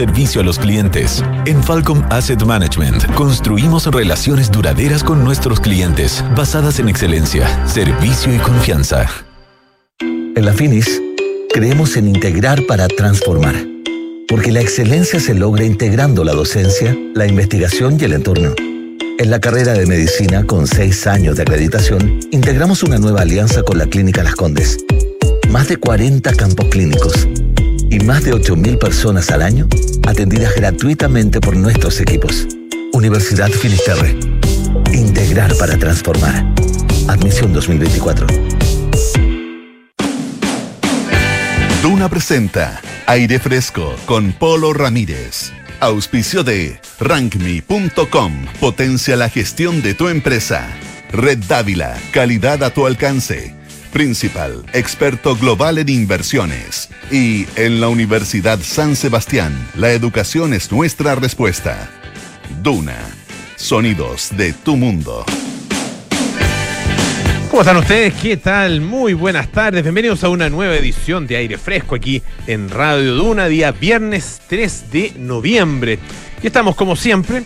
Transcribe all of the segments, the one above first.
servicio a los clientes. En Falcom Asset Management construimos relaciones duraderas con nuestros clientes, basadas en excelencia, servicio y confianza. En la Finis, creemos en integrar para transformar. Porque la excelencia se logra integrando la docencia, la investigación y el entorno. En la carrera de medicina, con seis años de acreditación, integramos una nueva alianza con la Clínica Las Condes. Más de 40 campos clínicos y más de 8.000 personas al año atendidas gratuitamente por nuestros equipos. Universidad Finisterre. Integrar para transformar. Admisión 2024. Duna presenta Aire Fresco con Polo Ramírez. Auspicio de rankme.com. Potencia la gestión de tu empresa. Red Dávila. Calidad a tu alcance. Principal, experto global en inversiones. Y en la Universidad San Sebastián, la educación es nuestra respuesta. Duna. Sonidos de tu mundo. ¿Cómo están ustedes? ¿Qué tal? Muy buenas tardes. Bienvenidos a una nueva edición de Aire Fresco aquí en Radio Duna, día viernes 3 de noviembre. Y estamos como siempre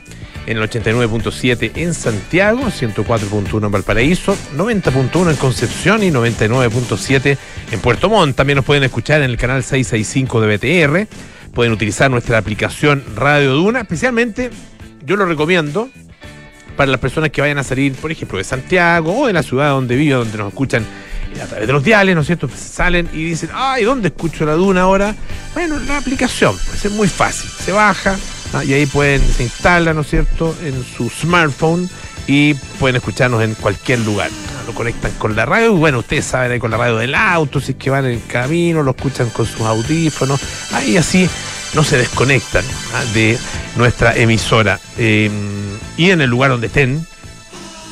en el 89.7 en Santiago, 104.1 en Valparaíso, 90.1 en Concepción y 99.7 en Puerto Montt. También nos pueden escuchar en el canal 665 de BTR. Pueden utilizar nuestra aplicación Radio Duna. Especialmente, yo lo recomiendo para las personas que vayan a salir, por ejemplo, de Santiago o de la ciudad donde vivo, donde nos escuchan a través de los diales, ¿no es cierto? Salen y dicen, ay, ¿dónde escucho la Duna ahora? Bueno, la aplicación, pues es muy fácil. Se baja, y ahí pueden, se instala, ¿no es cierto?, en su smartphone y pueden escucharnos en cualquier lugar. Lo conectan con la radio y bueno, ustedes saben ahí con la radio del auto, si es que van en el camino, lo escuchan con sus audífonos, ahí así no se desconectan de nuestra emisora. Eh, y en el lugar donde estén,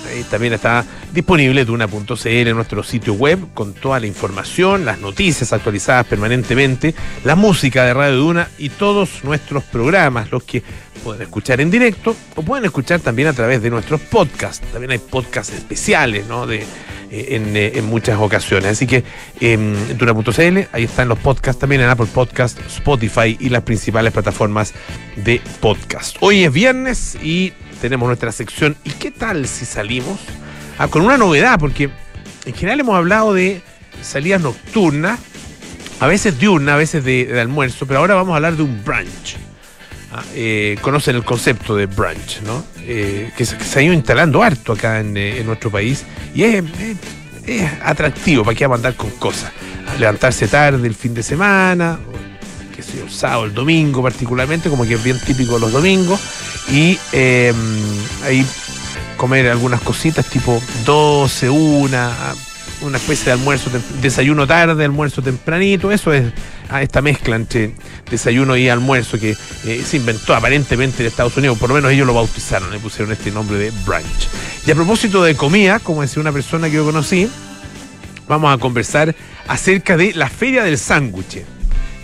ahí también está disponible Duna.cl, nuestro sitio web, con toda la información, las noticias actualizadas permanentemente, la música de Radio Duna y todos nuestros programas, los que pueden escuchar en directo o pueden escuchar también a través de nuestros podcasts. También hay podcasts especiales, ¿no? De, en, en, muchas ocasiones. Así que en Duna.cl, ahí están los podcasts también en Apple Podcast, Spotify y las principales plataformas de podcast. Hoy es viernes y tenemos nuestra sección ¿Y qué tal si salimos? Ah, con una novedad, porque en general hemos hablado de salidas nocturnas, a veces diurnas, a veces de, almuerzo, pero ahora vamos a hablar de un brunch. Ah, eh, conocen el concepto de brunch, ¿no? Eh, que, se, ha ido instalando harto acá en, eh, nuestro país y es, es, es, atractivo para que vamos a andar con cosas. Levantarse tarde el fin de semana, el sábado, el domingo particularmente, como que es bien típico los domingos, y eh, ahí comer algunas cositas tipo 12, una, una especie de almuerzo, desayuno tarde, almuerzo tempranito, eso es esta mezcla entre desayuno y almuerzo que eh, se inventó aparentemente en Estados Unidos, por lo menos ellos lo bautizaron, le pusieron este nombre de brunch. Y a propósito de comida, como decía una persona que yo conocí, vamos a conversar acerca de la Feria del Sándwich,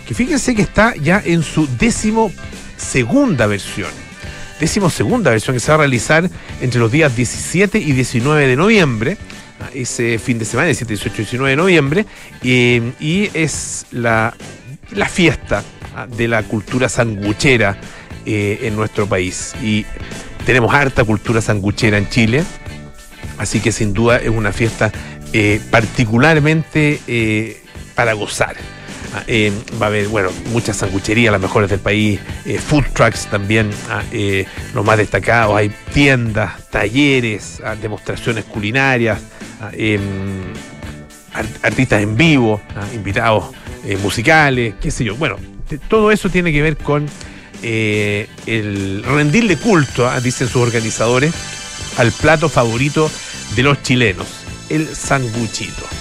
que fíjense que está ya en su décimo segunda versión décimo segunda versión que se va a realizar entre los días 17 y 19 de noviembre, ese fin de semana, 17, 18 y 19 de noviembre, eh, y es la, fiesta de la cultura sanguchera eh, en nuestro país. Y tenemos harta cultura sanguchera en Chile, así que sin duda es una fiesta eh, particularmente para gozar. Eh, va a haber, bueno, muchas sangucherías, las mejores del país, eh, food trucks también, eh, los más destacados, hay tiendas, talleres, demostraciones culinarias, em, artistas en vivo, invitados musicales, qué sé yo. Bueno, todo eso tiene que ver con el rendirle culto, dicen sus organizadores, al plato favorito de los chilenos, el sanguchito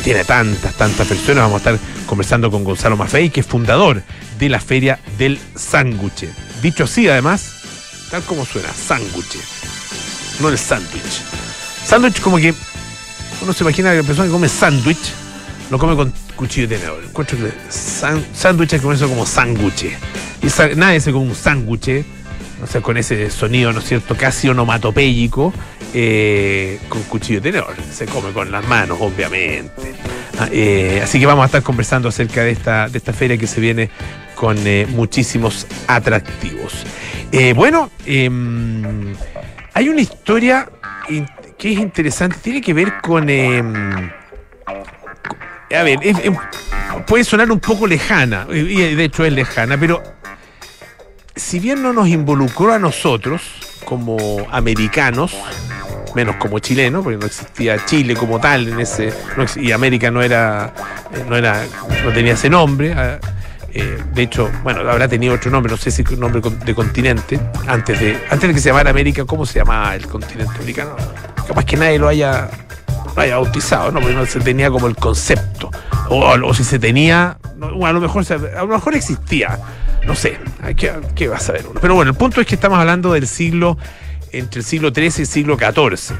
tiene tantas, tantas personas. Vamos a estar conversando con Gonzalo Maffei, que es fundador de la Feria del Sándwich. Dicho así, además, tal como suena, sándwich, no el sándwich. Sándwich como que uno se imagina que la persona que come sándwich lo come con cuchillo de tenedor. Encuentro que sándwich es como eso como sándwich. Y nadie se come un sándwich, o sea, con ese sonido, ¿no es cierto?, casi onomatopéyico, eh, con cuchillo de tenedor. Se come con las manos, obviamente. Ah, eh, así que vamos a estar conversando acerca de esta, de esta feria que se viene con eh, muchísimos atractivos. Bueno, em, hay una historia que es interesante, tiene que ver con... Em, a ver, puede sonar un poco lejana, y de hecho es lejana, pero si bien no nos involucró a nosotros como americanos, menos como chilenos, porque no existía Chile como tal en ese, y América no era, no era, no tenía ese nombre. Ah, eh, de hecho, bueno, habrá tenido otro nombre, no sé si un nombre de continente, antes de, antes de que se llamara América, ¿cómo se llamaba el continente americano? Capaz que nadie lo haya, haya bautizado, ¿no? Porque no se tenía como el concepto. O, si se tenía, a lo mejor a lo mejor existía. No sé, ¿qué, qué va a saber uno? Pero bueno, el punto es que estamos hablando del siglo, entre el siglo XIII y el siglo XIV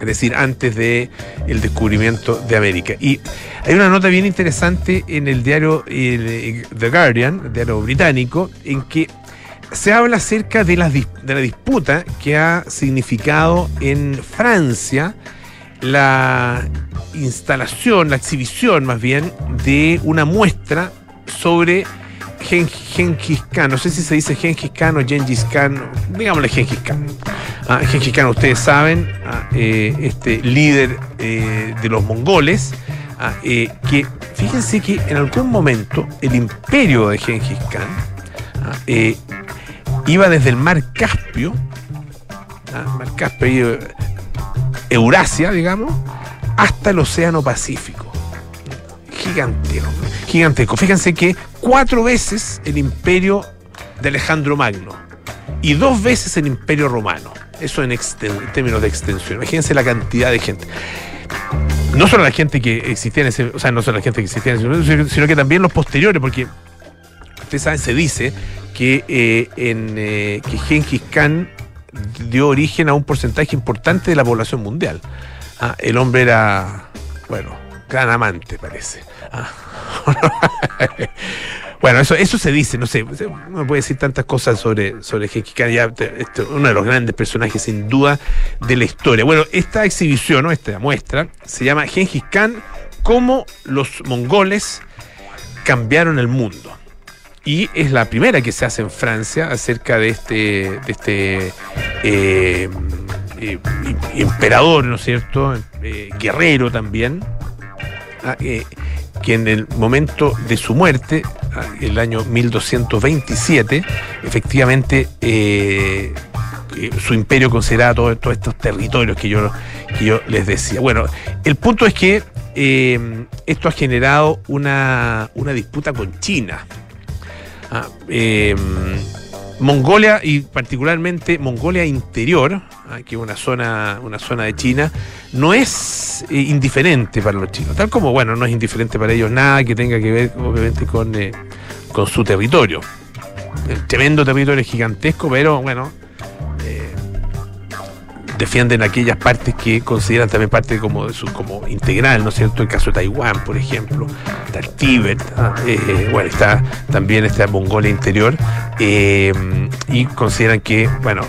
es decir, antes del el descubrimiento de América. Y hay una nota bien interesante en el diario The Guardian, el diario británico, en que se habla acerca de la, de la disputa que ha significado en Francia la instalación, la exhibición más bien, de una muestra sobre Genghis Khan, no sé si se dice Genghis Khan o Genghis Khan, digámosle Genghis Khan. Ah, Genghis Khan, ustedes saben, ah, eh, este líder eh, de los mongoles, ah, eh, que fíjense que en algún momento el imperio de Genghis Khan iba desde el mar Caspio, mar Caspio, Eurasia, digamos, hasta el Océano Pacífico. Gigantesco, gigantesco. Fíjense que cuatro veces el imperio de Alejandro Magno y dos veces el imperio romano. Eso en, términos de extensión. Imagínense la cantidad de gente. No solo la gente que existía en ese, o sea, no solo la gente que existía en ese, sino que también los posteriores, porque ustedes saben, se dice que, eh, en, eh, que Genghis Khan dio origen a un porcentaje importante de la población mundial. Ah, el hombre era, bueno, gran amante, parece. Ah. bueno, eso, eso se dice, no sé, uno puede decir tantas cosas sobre, sobre Khan, este, uno de los grandes personajes sin duda de la historia. Bueno, esta exhibición, ¿no? esta muestra, se llama Genghis Khan, cómo los mongoles cambiaron el mundo. Y es la primera que se hace en Francia acerca de este, de este eh, eh, emperador, ¿no es cierto? Eh, guerrero también, ah, que en el momento de su muerte, ah, el año 1227, efectivamente su imperio consideraba todos estos territorios que yo, les decía. Bueno, el punto es que esto ha generado una disputa con China. Ah, em, Mongolia y particularmente Mongolia Interior, ah, que es una zona, una zona de China, no es eh, indiferente para los chinos, tal como, bueno, no es indiferente para ellos nada que tenga que ver, obviamente, con, eh, con su territorio. El tremendo territorio gigantesco, pero bueno, defienden aquellas partes que consideran también parte como, de su, como integral, ¿no es cierto? El caso de Taiwán, por ejemplo, está el Tíbet, ¿ah? eh, bueno, está también esta Mongolia interior, eh, y consideran que, bueno,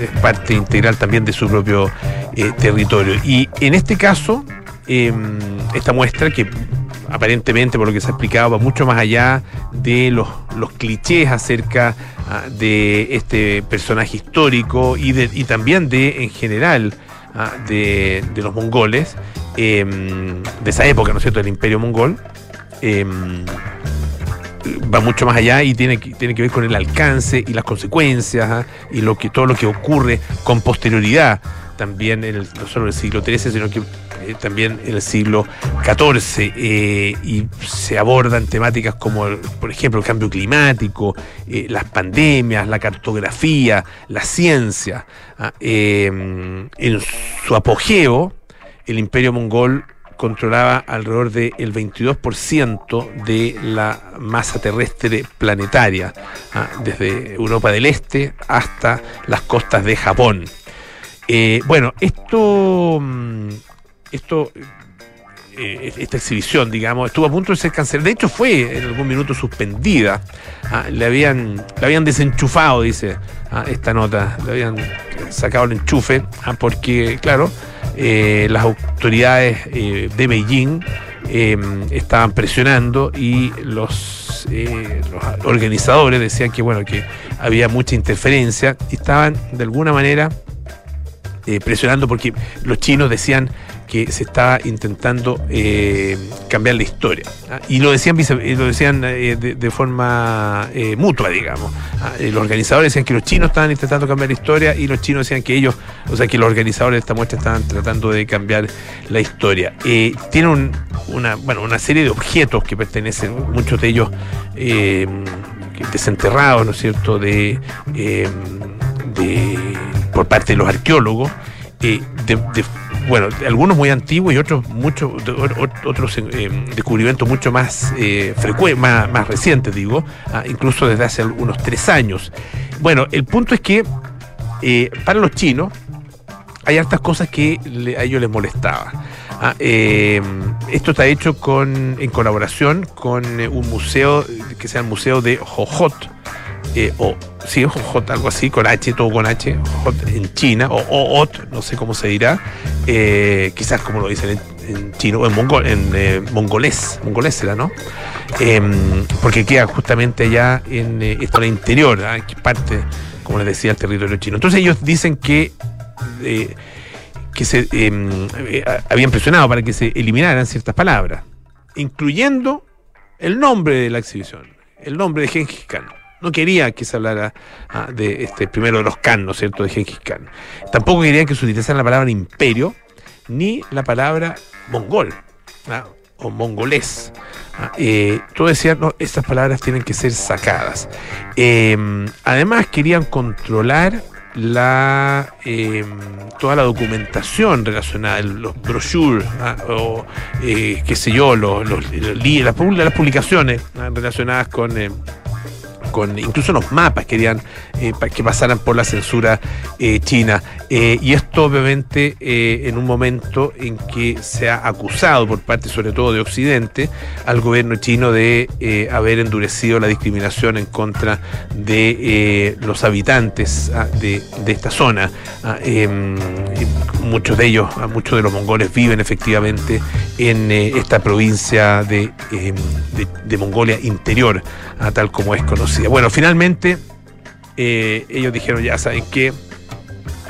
es parte integral también de su propio eh, territorio. Y en este caso, esta muestra que aparentemente, por lo que se ha explicado, va mucho más allá de los, los clichés acerca ah, de este personaje histórico y, de, y también de, en general, ah, de, los mongoles, em, de esa época, ¿no es cierto?, del imperio mongol. Em, va mucho más allá y tiene, tiene que ver con el alcance y las consecuencias ah, y lo que, todo lo que ocurre con posterioridad también en el, no solo en el siglo XIII, sino que eh, también en el siglo XIV, eh, y se abordan temáticas como, por ejemplo, el cambio climático, eh, las pandemias, la cartografía, la ciencia. Ah, en su apogeo, el imperio mongol controlaba alrededor del 22% de la masa terrestre planetaria, ah, desde Europa del Este hasta las costas de Japón. bueno, esto mm, esto eh, esta exhibición, digamos, estuvo a punto de ser cancelada. De hecho, fue en algún minuto suspendida. Ah, le, habían, le habían desenchufado, dice ah, esta nota. Le habían sacado el enchufe, ah, porque, claro, eh, las autoridades eh, de Beijing estaban presionando y los organizadores decían que bueno que había mucha interferencia y estaban de alguna manera presionando porque los chinos decían que se estaba intentando eh, cambiar la historia. ¿ah? Y lo decían, lo decían eh, de, forma eh, mutua, digamos. ¿ah? los organizadores decían que los chinos estaban intentando cambiar la historia y los chinos decían que ellos, o sea, que los organizadores de esta muestra estaban tratando de cambiar la historia. tiene una, bueno, una serie de objetos que pertenecen, muchos de ellos desenterrados, ¿no es cierto?, de, de por parte de los arqueólogos. Bueno, algunos muy antiguos y otros muchos otros eh, descubrimientos mucho más, eh, más, más recientes, digo, ah, incluso desde hace unos tres años. Bueno, el punto es que eh, para los chinos hay hartas cosas que a ellos les molestaba. Ah, esto está hecho con, en colaboración con un museo que se llama el Museo de Jojot, eh, o sí, J, algo así, con H, todo con H, en China, o Ot, no sé cómo se dirá, eh, quizás como lo dicen en, chino, o en, en eh, mongolés, mongolés será, ¿no? Em, porque queda justamente allá en esta zona interior, ¿ah? que parte, como les decía, el territorio chino. Entonces ellos dicen que que se em, habían presionado para que se eliminaran ciertas palabras, incluyendo el nombre de la exhibición, el nombre de Gengis Khan no quería que se hablara ah, de este primero de los Khan, ¿no es cierto?, de Genghis Khan. Tampoco querían que se utilizara la palabra imperio ni la palabra mongol ¿ah? o mongolés. Ah, eh, todo decía, no, estas palabras tienen que ser sacadas. Em, además querían controlar la em, toda la documentación relacionada, los brochures o eh, qué sé yo, los, las, publicaciones relacionadas con con incluso los mapas querían eh, que pasaran por la censura eh, china. Eh, y esto obviamente en un momento en que se ha acusado por parte sobre todo de Occidente al gobierno chino de haber endurecido la discriminación en contra de los habitantes ah, de, esta zona. Ah, em, muchos de ellos, muchos de los mongoles viven efectivamente en esta provincia de, em, de Mongolia interior, tal como es conocida. Bueno, finalmente eh, ellos dijeron, ya saben que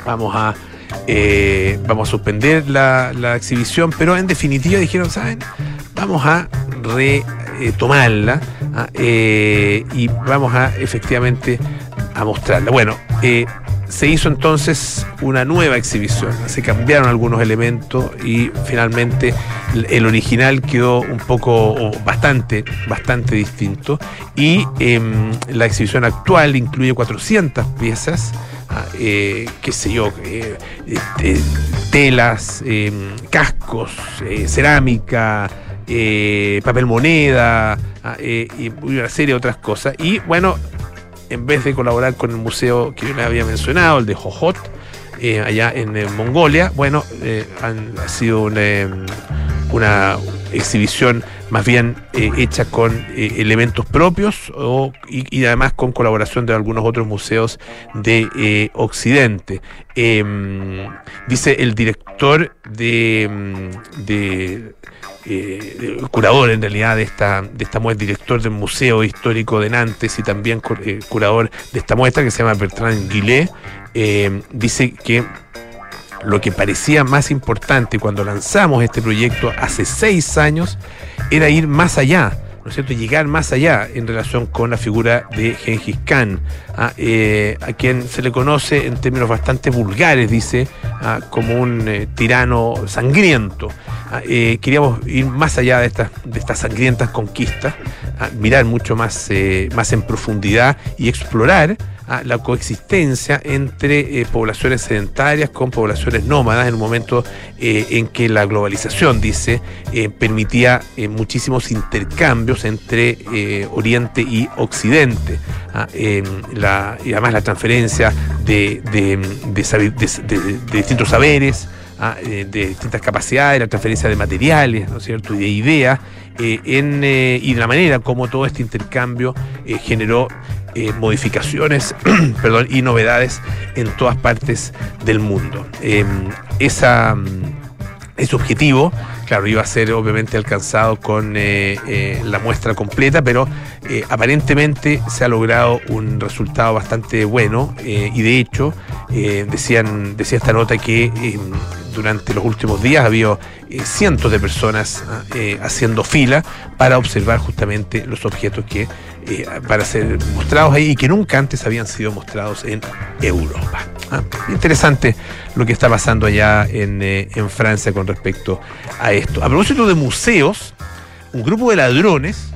vamos a eh, vamos a suspender la, exhibición, pero en definitiva dijeron, ¿saben? Vamos a retomarla ah, eh, y vamos a efectivamente a mostrarla. Bueno, se hizo entonces una nueva exhibición, se cambiaron algunos elementos y finalmente el original quedó un poco, bastante, bastante distinto y em, la exhibición actual incluye 400 piezas, ah, eh, qué sé yo, eh, este, telas, em, cascos, eh, cerámica, papel moneda ah, y una serie de otras cosas. Y bueno, en vez de colaborar con el museo que yo les había mencionado, el de Jojot, eh, allá en, eh, Mongolia, bueno, eh, han, ha sido una, exhibición más bien hecha con elementos propios y, además con colaboración de algunos otros museos de Occidente. Em, dice el director de, de eh, curador en realidad de esta, de esta muestra, director del Museo Histórico de Nantes y también eh, curador de esta muestra que se llama Bertrand Guillet, eh, dice que lo que parecía más importante cuando lanzamos este proyecto hace seis años era ir más allá ¿no es cierto?, llegar más allá en relación con la figura de Gengis Khan, ¿ah? eh, a, quien se le conoce en términos bastante vulgares, dice, ¿ah? como un eh, tirano sangriento. ¿ah? Eh, queríamos ir más allá de estas, de estas sangrientas conquistas, mirar mucho más, más en profundidad y explorar la coexistencia entre eh, poblaciones sedentarias con poblaciones nómadas en un momento eh, en que la globalización, dice, eh, permitía muchísimos intercambios entre Oriente y Occidente. Ah, y además la transferencia de, distintos saberes. Ah, de distintas capacidades, la transferencia de materiales, ¿no es cierto?, y de ideas, en, y de la manera como todo este intercambio generó eh, modificaciones perdón, y novedades en todas partes del mundo. Em, esa, ese objetivo, claro, iba a ser obviamente alcanzado con eh, eh, la muestra completa, pero eh, aparentemente se ha logrado un resultado bastante bueno y de hecho decían, decía esta nota que durante los últimos días había cientos de personas haciendo fila para observar justamente los objetos que para ser mostrados ahí y que nunca antes habían sido mostrados en Europa. Ah, interesante lo que está pasando allá eh, en, Francia con respecto a esto. A propósito de museos, un grupo de ladrones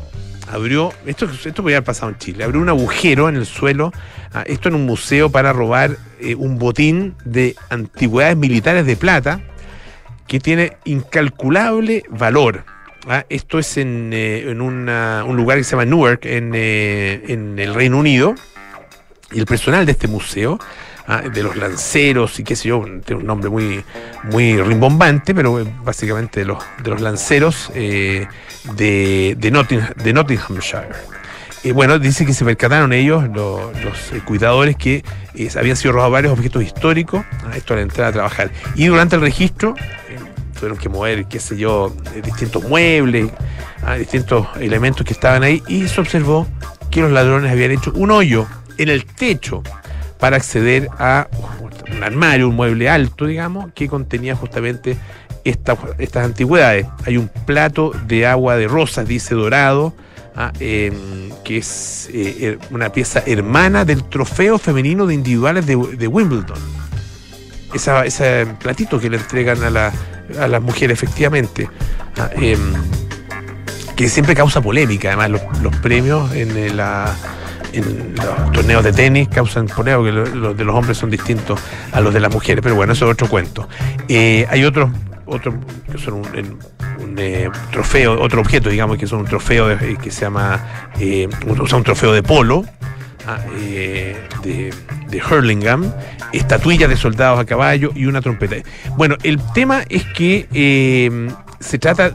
abrió, esto, esto haber pasado en Chile, abrió un agujero en el suelo, ah, esto en un museo para robar eh, un botín de antigüedades militares de plata que tiene incalculable valor. Ah, esto es en, eh, un lugar que se llama Newark, en, en el Reino Unido. Y el personal de este museo Ah, de los lanceros y qué sé yo, tiene un nombre muy, muy rimbombante, pero básicamente de los, de los lanceros eh, de, de, Nottinghamshire. Y bueno, dice que se percataron ellos, los, eh, cuidadores, que eh, habían sido robados varios objetos históricos, ah, esto a la entrada a trabajar. Y durante el registro tuvieron que mover, qué sé yo, distintos muebles, ah, distintos elementos que estaban ahí, y se observó que los ladrones habían hecho un hoyo en el techo para acceder a un armario, un mueble alto, digamos, que contenía justamente estas antigüedades. Hay un plato de agua de rosas, dice dorado, ah, em, que es eh, una pieza hermana del trofeo femenino de individuales de, Wimbledon. ese platito que le entregan a, las mujeres, efectivamente. Ah, em, que siempre causa polémica, además, los, premios en la en los torneos de tenis causan poneo que los de los hombres son distintos a los de las mujeres, pero bueno, eso es otro cuento. Eh, hay otros otros que son un, eh, trofeo, otro objeto, digamos, que son un trofeo eh, que se llama, un, un trofeo de polo, ah, de, de Hurlingham, estatuillas de soldados a caballo y una trompeta. Bueno, el tema es que se trata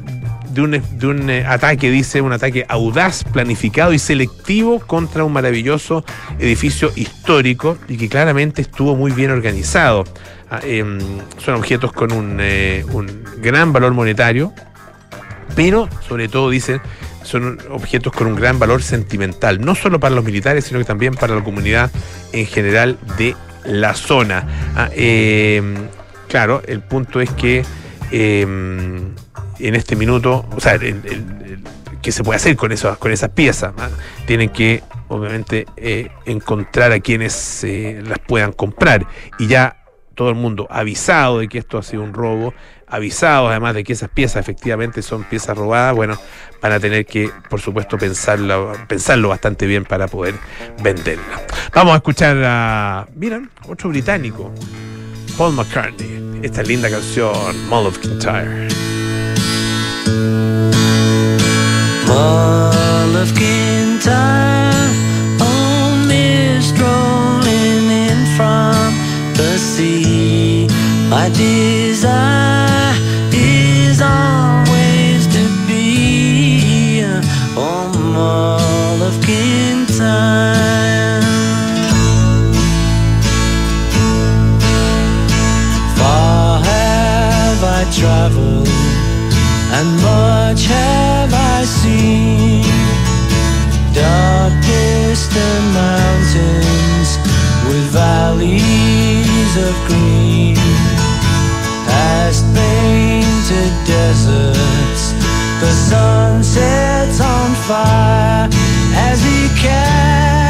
de un, eh, ataque, dice, un ataque audaz, planificado y selectivo contra un maravilloso edificio histórico y que claramente estuvo muy bien organizado. Ah, em, son objetos con un, eh, un gran valor monetario, pero sobre todo, dicen, son objetos con un gran valor sentimental, no solo para los militares, sino que también para la comunidad en general de la zona. Ah, em, claro, el punto es que em, en este minuto, o sea, qué se puede hacer con, eso, con esas piezas. Tienen que, obviamente, eh, encontrar a quienes eh, las puedan comprar. Y ya todo el mundo avisado de que esto ha sido un robo, avisado además de que esas piezas efectivamente son piezas robadas, bueno, van a tener que, por supuesto, pensarlo, pensarlo bastante bien para poder venderla. Vamos a escuchar a, miren, otro británico, Paul McCartney, esta linda canción, Mall of Kintyre. Mall of Kintyre, only strolling in from the sea. My desire is always to be on of Kintyre. Far have I traveled and much have I seen. Dark distant mountains with valleys of green, past painted deserts. The sun sets on fire as he carries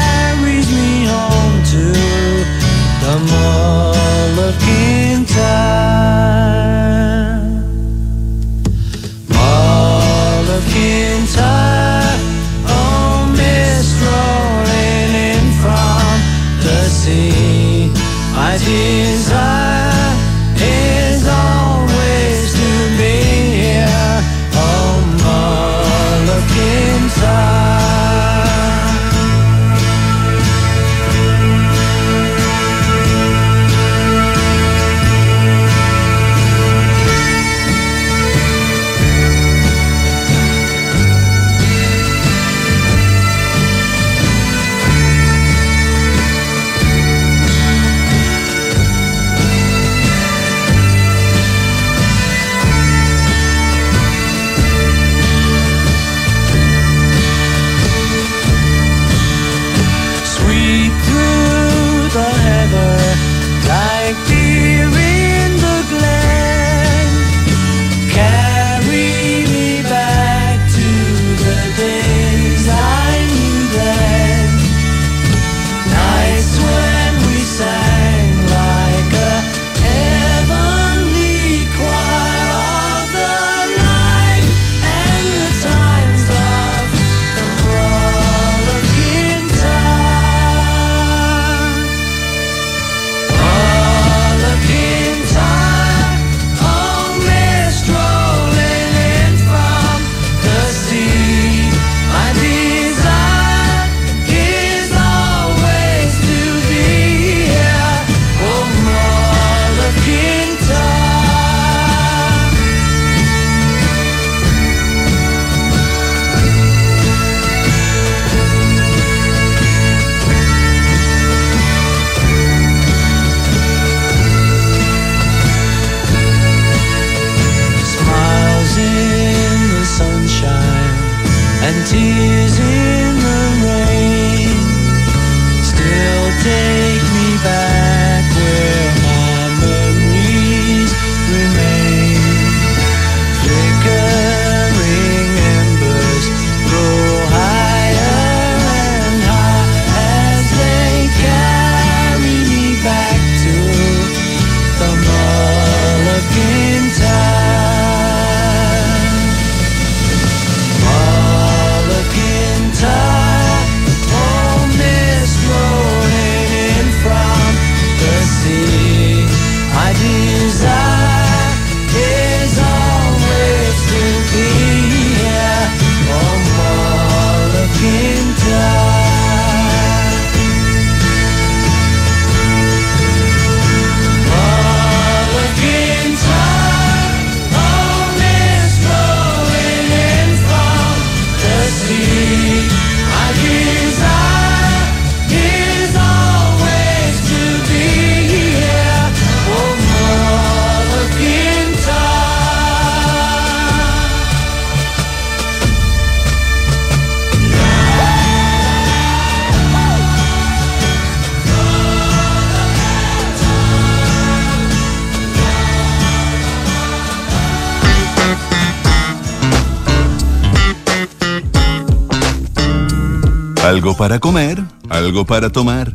Algo para comer, algo para tomar,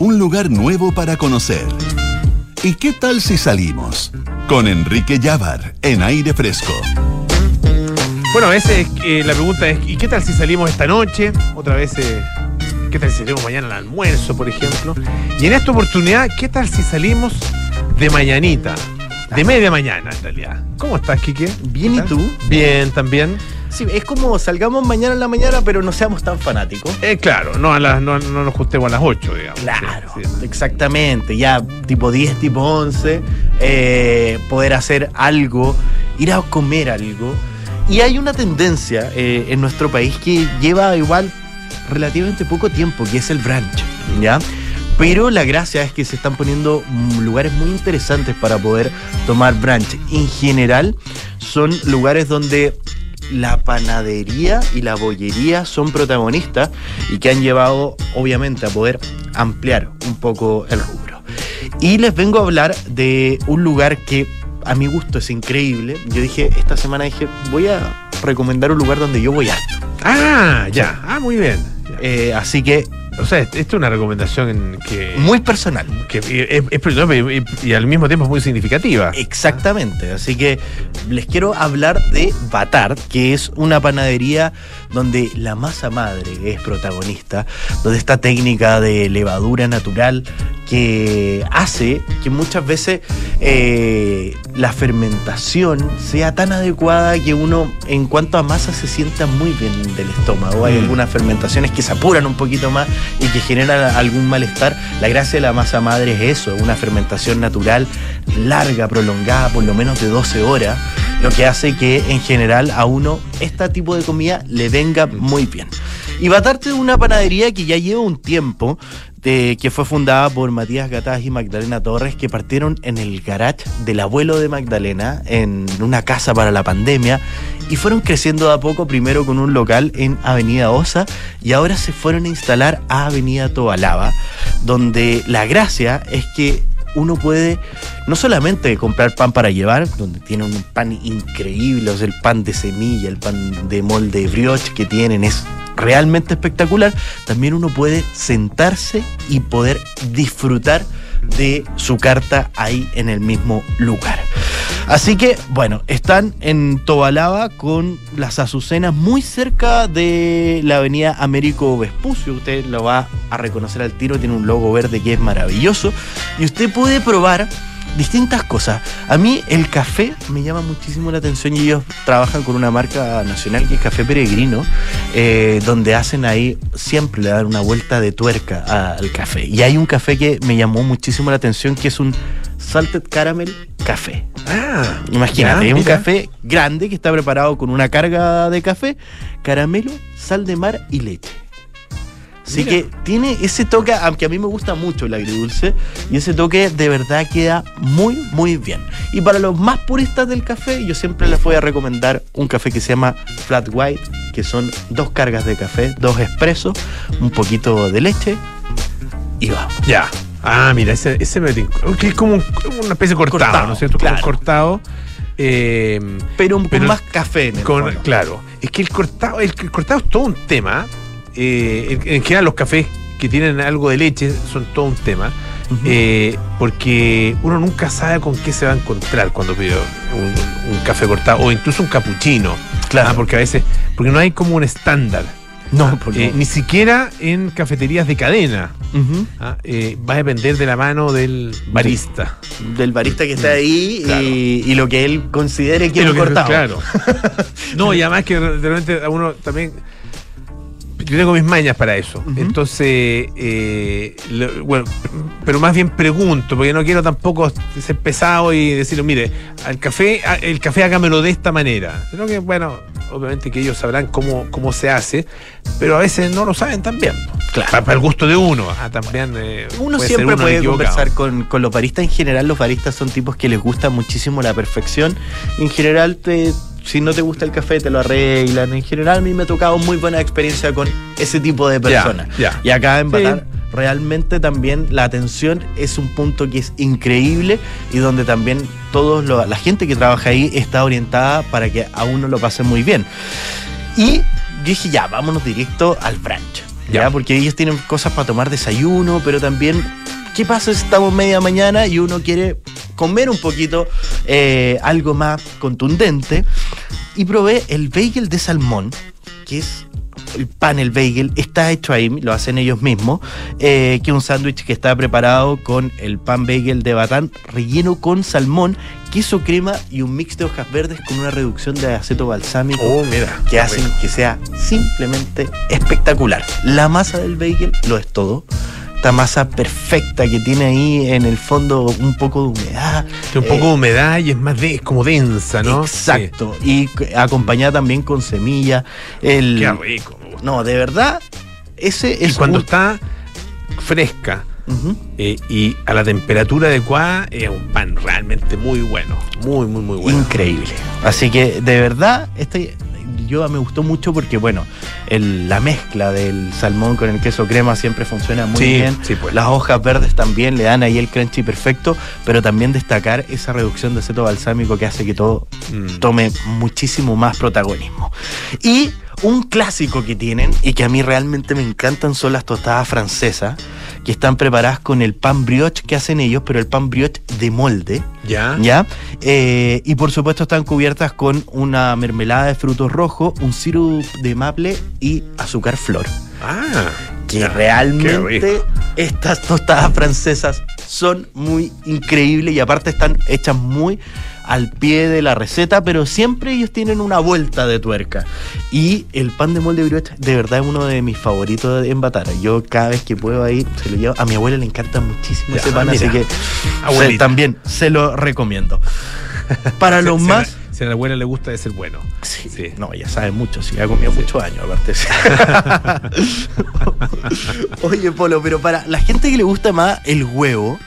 un lugar nuevo para conocer. ¿Y qué tal si salimos? Con Enrique Llávar en aire fresco. Bueno, a veces eh, la pregunta es, ¿y qué tal si salimos esta noche? Otra vez, eh, ¿qué tal si salimos mañana al almuerzo, por ejemplo? Y en esta oportunidad, ¿qué tal si salimos de mañanita? De media mañana, en realidad. ¿Cómo estás, Quique? Bien, ¿y tú? Bien, también. Sí, es como salgamos mañana en la mañana, pero no seamos tan fanáticos. Eh, claro, no, a las, no, no nos justemos a las 8, digamos. Claro, Sí, sí. exactamente. Ya tipo 10, tipo 11, eh, poder hacer algo, ir a comer algo. Y hay una tendencia eh, en nuestro país que lleva igual relativamente poco tiempo, que es el brunch, ¿ya? Pero la gracia es que se están poniendo lugares muy interesantes para poder tomar brunch. En general, son lugares donde la panadería y la bollería son protagonistas y que han llevado, obviamente, a poder ampliar un poco el rubro. Y les vengo a hablar de un lugar que a mi gusto es increíble. Yo dije, esta semana dije, voy a recomendar un lugar donde yo voy harto. Ah, ya. Ah, muy bien. Eh, así que, o sea, esto es una recomendación en que... muy personal. que es, es personal y, y al mismo tiempo es muy significativa. Exactamente, así que les quiero hablar de Batar, que es una panadería donde la masa madre es protagonista, donde esta técnica de levadura natural que hace que muchas veces eh, la fermentación sea tan adecuada que uno en cuanto a masa se sienta muy bien del estómago. Hay Mm. algunas fermentaciones que se apuran un poquito más y que generan algún malestar. La gracia de la masa madre es eso, una fermentación natural larga, prolongada, por lo menos de 12 horas, lo que hace que en general a uno este tipo de comida le venga muy bien. Y Batarte es una panadería que ya lleva un tiempo, de- que fue fundada por Matías Gataz y Magdalena Torres, que partieron en el garage del abuelo de Magdalena, en una casa para la pandemia, y fueron creciendo de a poco, primero con un local en Avenida Osa, y ahora se fueron a instalar a Avenida Tobalaba, donde la gracia es que uno puede no solamente comprar pan para llevar, donde tiene un pan increíble, o sea, el pan de semilla, el pan de molde brioche que tienen es realmente espectacular, también uno puede sentarse y poder disfrutar de su carta ahí en el mismo lugar. Así que, bueno, están en Tobalaba con las Azucenas muy cerca de la avenida Américo Vespucio. Usted lo va a reconocer al tiro, tiene un logo verde que es maravilloso. Y usted puede probar distintas cosas. A mí el café me llama muchísimo la atención y ellos trabajan con una marca nacional que es Café Peregrino, eh, donde hacen ahí, siempre le dan una vuelta de tuerca a- al café. Y hay un café que me llamó muchísimo la atención que es un Salted Caramel Café. Ah, Imagínate, es un café grande que está preparado con una carga de café, caramelo, sal de mar y leche. Así Mira. que tiene ese toque, aunque a mí me gusta mucho el agridulce, y ese toque de verdad queda muy, muy bien. Y para los más puristas del café, yo siempre les voy a recomendar un café que se llama Flat White, que son dos cargas de café, dos expresos, un poquito de leche y vamos. Ya. Ah, mira, ese, ese me que es como un- una especie de cortado, Cortado, ¿no es cierto? claro. Como cortado. eh, Pero, con Pero- más café en el con- claro. Es que el cortado, el, el cortado es todo un tema. eh, en, en general, los cafés que tienen algo de leche son todo un tema. Eh, porque uno nunca sabe con qué se va a encontrar cuando pide un, un café cortado o incluso un capuchino. Claro. Ah, porque a veces, porque no hay como un estándar. no, por Eh, no. ni siquiera en cafeterías de cadena. Ah, eh, va a depender de la mano del barista. Del barista que está ahí Claro. y, y lo que él considere que Es cortado. Claro. no, y además que de repente a uno también. Yo tengo mis mañas para eso. Entonces, eh, lo- bueno, pero más bien pregunto, porque no quiero tampoco ser pesado y decirle, mire, al café, el café hágamelo de esta manera. Sino que, bueno, obviamente que ellos sabrán cómo, cómo se hace, pero a veces no lo saben también. Claro. Para, para el gusto de uno. Ah, también. eh, Uno puede siempre uno puede equivocado. conversar con, con los baristas. En general, los baristas son tipos que les gusta muchísimo la perfección. En general, te, si no te gusta el café, te lo arreglan. En general, a mí me ha tocado muy buena experiencia con ese tipo de personas. Y acá en Sí. Batar, realmente también la atención es un punto que es increíble y donde también todos lo- la gente que trabaja ahí está orientada para que a uno lo pase muy bien. Y yo dije, ya, vámonos directo al brunch. ¿ya? Ya. Porque ellos tienen cosas para tomar desayuno, pero también, ¿qué pasa si estamos media mañana y uno quiere comer un poquito eh, algo más contundente? Y probé el bagel de salmón, que es el pan, el bagel, está hecho ahí, lo hacen ellos mismos, eh, que es un sándwich que está preparado con el pan bagel de batán relleno con salmón, queso crema y un mix de hojas verdes con una reducción de aceto balsámico Oh, mira. que hacen que sea simplemente espectacular. La masa del bagel lo es todo. Esta masa perfecta que tiene ahí en el fondo un poco de humedad. Tiene un poco de humedad y es más de, es como densa, ¿no? Exacto. Y acompañada también con semilla. El. Qué rico. no, de verdad, ese Y es cuando un- está fresca eh, y a la temperatura adecuada, es un pan realmente muy bueno. Muy, muy, muy bueno. Increíble. Así que de verdad, este yo me gustó mucho porque, bueno, el- la mezcla del salmón con el queso crema siempre funciona muy Sí, bien. sí, pues. Las hojas verdes también le dan ahí el crunchy perfecto, pero también destacar esa reducción de aceto balsámico que hace que todo Mm. tome muchísimo más protagonismo. Y un clásico que tienen y que a mí realmente me encantan son las tostadas francesas, que están preparadas con el pan brioche que hacen ellos, pero el pan brioche de molde. ¿Ya? ¿Ya? Eh, y por supuesto están cubiertas con una mermelada de frutos rojos, un sirope de maple y azúcar flor. Ah. Que ya, realmente estas tostadas francesas son muy increíbles y aparte están hechas muy al pie de la receta, pero siempre ellos tienen una vuelta de tuerca. Y el pan de molde brioche de verdad es uno de mis favoritos en Batara. Yo cada vez que puedo ahí se lo llevo. A mi abuela le encanta muchísimo Ya, ese pan, así que se- también se lo recomiendo. Para los más... la- Si a la abuela le gusta, es ser bueno. Sí, Sí. No, ya sabe mucho, sí, ha comido muchos años, aparte. Oye, Polo, pero para la gente que le gusta más el huevo,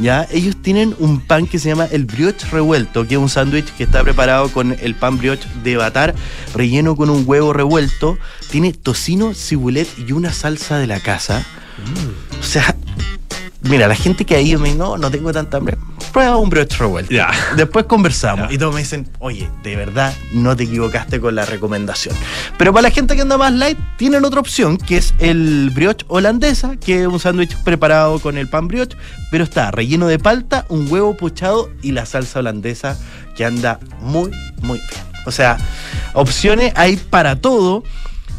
¿ya? Ellos tienen un pan que se llama el brioche revuelto, que es un sándwich que está preparado con el pan brioche de batar, relleno con un huevo revuelto, tiene tocino, cibulet y una salsa de la casa. O sea, mira, la gente que ahí me dice, no, no tengo tanta hambre, prueba un brioche revuelto. Ya. Después conversamos y todos me dicen, oye, de verdad no te equivocaste con la recomendación. Pero para la gente que anda más light, tienen otra opción, que es el brioche holandesa, que es un sándwich preparado con el pan brioche, pero está relleno de palta, un huevo pochado y la salsa holandesa, que anda muy, muy bien. O sea, opciones hay para todo.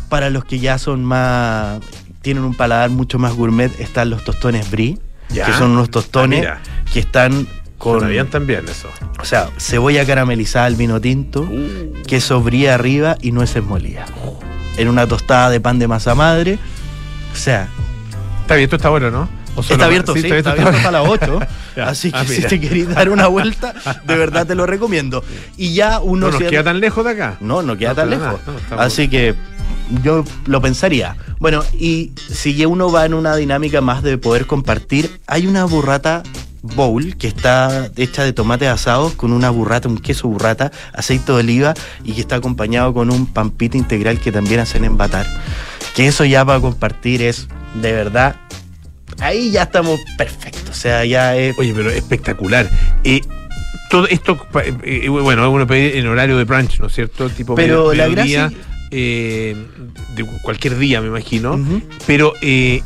Para los que ya son más, tienen un paladar mucho más gourmet, están los tostones brie, Ya. que son unos tostones Ah, que están con bien también eso. o sea, cebolla caramelizada al vino tinto, queso brie arriba y nueces molidas. En una tostada de pan de masa madre. O sea, Está abierto esta hora, ¿no? ¿O solo- está abierto, sí, está abierto esta hasta las 8. Ya. Así que Ah, si mira. te querés dar una vuelta, de verdad te lo recomiendo. Y ya uno No nos cierra- queda tan lejos de acá. no, no queda No, tan lejos. nada, no, estamos- Así que yo lo pensaría. Bueno, y si uno va en una dinámica más de poder compartir, hay una burrata bowl que está hecha de tomates asados con una burrata, un queso burrata, aceite de oliva y que está acompañado con un pampita integral que también hacen en batar. Que eso ya para compartir es de verdad ahí ya estamos perfectos. O sea, ya es. Oye, pero espectacular. Eh, todo esto, eh, eh, bueno, uno puede ir en horario de brunch, ¿no es cierto? Tipo Pero medio- la gracia- eh, de cualquier día, me imagino. Pero eh,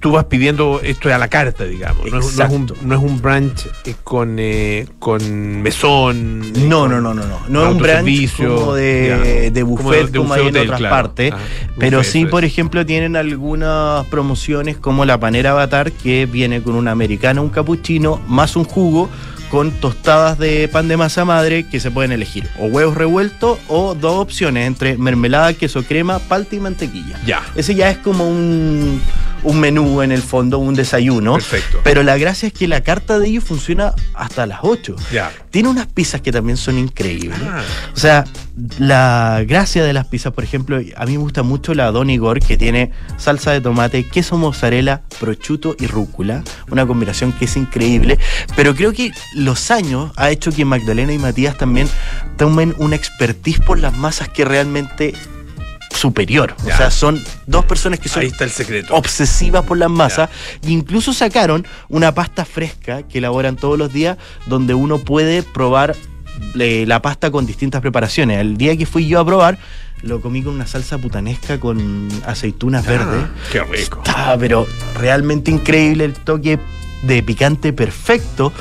tú vas pidiendo esto a la carta, digamos. No es, no es un, no es un brunch eh, con, eh, con mesón. No, no, no, no, no. No es un brunch como de, Como buffet de como, hay en otras claro. partes. Ajá, Pero buffet, sí, por ejemplo, tienen algunas promociones como la panera avatar que viene con una americana, un cappuccino, más un jugo con tostadas de pan de masa madre que se pueden elegir o huevos revueltos o dos opciones entre mermelada, queso crema, palta y mantequilla. Ya. Ese ya es como un, un menú en el fondo, un desayuno. Perfecto. Pero la gracia es que la carta de ellos funciona hasta las 8. Ya. Tiene unas pizzas que también son increíbles. Ah. O sea, la gracia de las pizzas, por ejemplo, a mí me gusta mucho la Don Igor, que tiene salsa de tomate, queso mozzarella, prosciutto y rúcula. Una combinación que es increíble. Pero creo que los años ha hecho que Magdalena y Matías también tomen una expertise por las masas que realmente superior. Ya. O sea, son dos personas que son Ahí está el secreto. obsesivas por las masas. E incluso sacaron una pasta fresca que elaboran todos los días donde uno puede probar eh, la pasta con distintas preparaciones. El día que fui yo a probar, lo comí con una salsa putanesca con aceitunas Ah, verdes. Qué rico. Estaba, pero realmente increíble el toque de picante perfecto.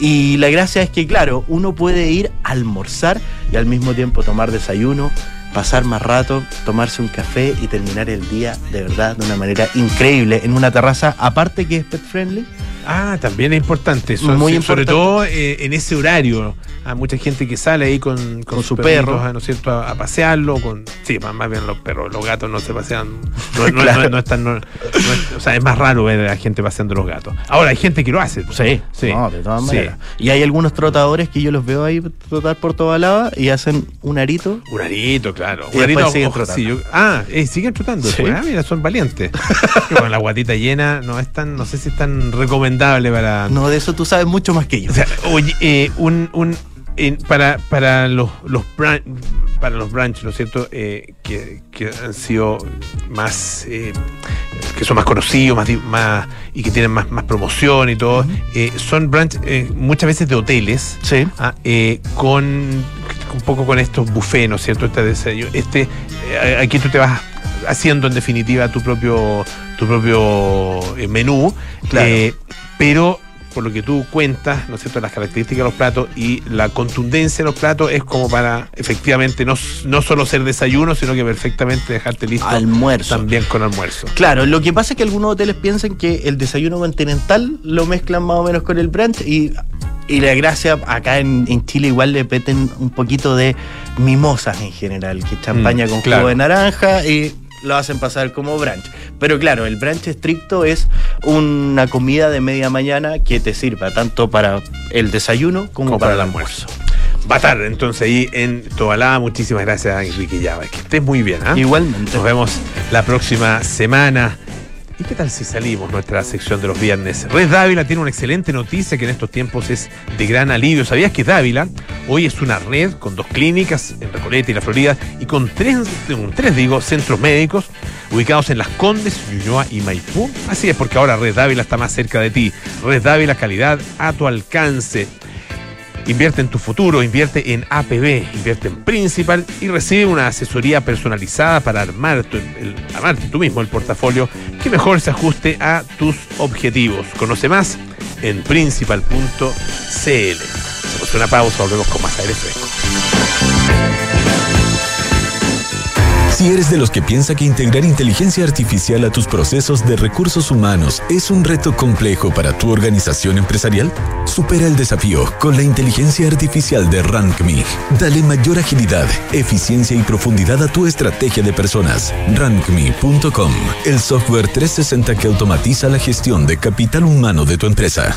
Y la gracia es que, claro, uno puede ir a almorzar y al mismo tiempo tomar desayuno, pasar más rato, tomarse un café y terminar el día de verdad de una manera increíble en una terraza, aparte que es pet friendly. Ah, también es importante. eso, Muy sí, Sobre importante. todo eh, en ese horario. Hay mucha gente que sale ahí con, Con sus su perro. ah, ¿no es cierto? A, a pasearlo. Con, sí, más, más bien los perros. Los gatos no se pasean. No, no- Claro. no- no es tan- no- no es- o sea, es más raro ver a la gente paseando los gatos. Ahora, hay gente que lo hace. Sí, Sí. No, de todas Sí. maneras. Y hay algunos trotadores que yo los veo ahí trotar por toda lava y hacen un arito. Un arito, claro. Y Un arito, siguen ojo, trotando. sí, yo- ah, eh, siguen trotando. Sí. Ah, mira, son valientes. Con la guatita llena no es tan, no sé si es tan recomendable para. No, de eso tú sabes mucho más que yo. O sea, oye, eh, un, un en- para, para los, los para los branches, ¿no es cierto? Eh, que, que han sido más eh, que son más conocidos, más, más y que tienen más, más promoción y todo, eh, son branches eh, muchas veces de hoteles. Sí. ah, eh, con un poco con estos buffets, ¿no es cierto? Este desayuno, este eh, aquí tú te vas haciendo en definitiva tu propio tu propio eh, menú, Claro. eh, pero por lo que tú cuentas, ¿no es cierto? Las características de los platos y la contundencia de los platos es como para efectivamente no, no solo ser desayuno, sino que perfectamente dejarte listo Almuerzo. también con almuerzo. Claro, lo que pasa es que algunos hoteles piensan que el desayuno continental lo mezclan más o menos con el brunch y, y la gracia acá en, en Chile igual le peten un poquito de mimosas en general, que champaña Mm, con claro. jugo de naranja y lo hacen pasar como brunch. Pero claro, el brunch estricto es una comida de media mañana que te sirva tanto para el desayuno como, Como para, para el almuerzo. Va a estar entonces ahí en Tobalá. Muchísimas gracias, Enrique Llava. Que estés muy bien. ¿ah? Igualmente. Nos vemos la próxima semana. ¿Y qué tal si salimos nuestra sección de los viernes? Red Dávila tiene una excelente noticia que en estos tiempos es de gran alivio. ¿Sabías que Dávila hoy es una red con dos clínicas en Recoleta y La Florida y con tres, digo, centros médicos ubicados en Las Condes, Ñuñoa y Maipú? Así es, porque ahora Red Dávila está más cerca de ti. Red Dávila, calidad a tu alcance. Invierte en tu futuro, invierte en APB, invierte en Principal y recibe una asesoría personalizada para armar tu- el- armarte tú mismo el portafolio que mejor se ajuste a tus objetivos. Conoce más en principal.cl. Hacemos una pausa, volvemos con más aire fresco. Si eres de los que piensa que integrar inteligencia artificial a tus procesos de recursos humanos es un reto complejo para tu organización empresarial, supera el desafío con la inteligencia artificial de RankMe. Dale mayor agilidad, eficiencia y profundidad a tu estrategia de personas. RankMe.com, el software 360 que automatiza la gestión de capital humano de tu empresa.